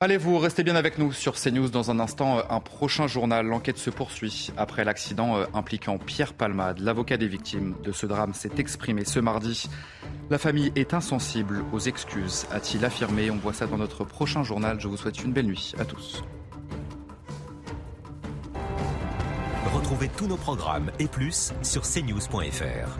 Allez, vous restez bien avec nous sur CNews. Dans un instant, un prochain journal. L'enquête se poursuit après l'accident euh, impliquant Pierre Palmade. L'avocat des victimes de ce drame s'est exprimé ce mardi. La famille est insensible aux excuses, a-t-il affirmé. On voit ça dans notre prochain journal. Je vous souhaite une belle nuit à tous. Retrouvez tous nos programmes et plus sur cnews.fr.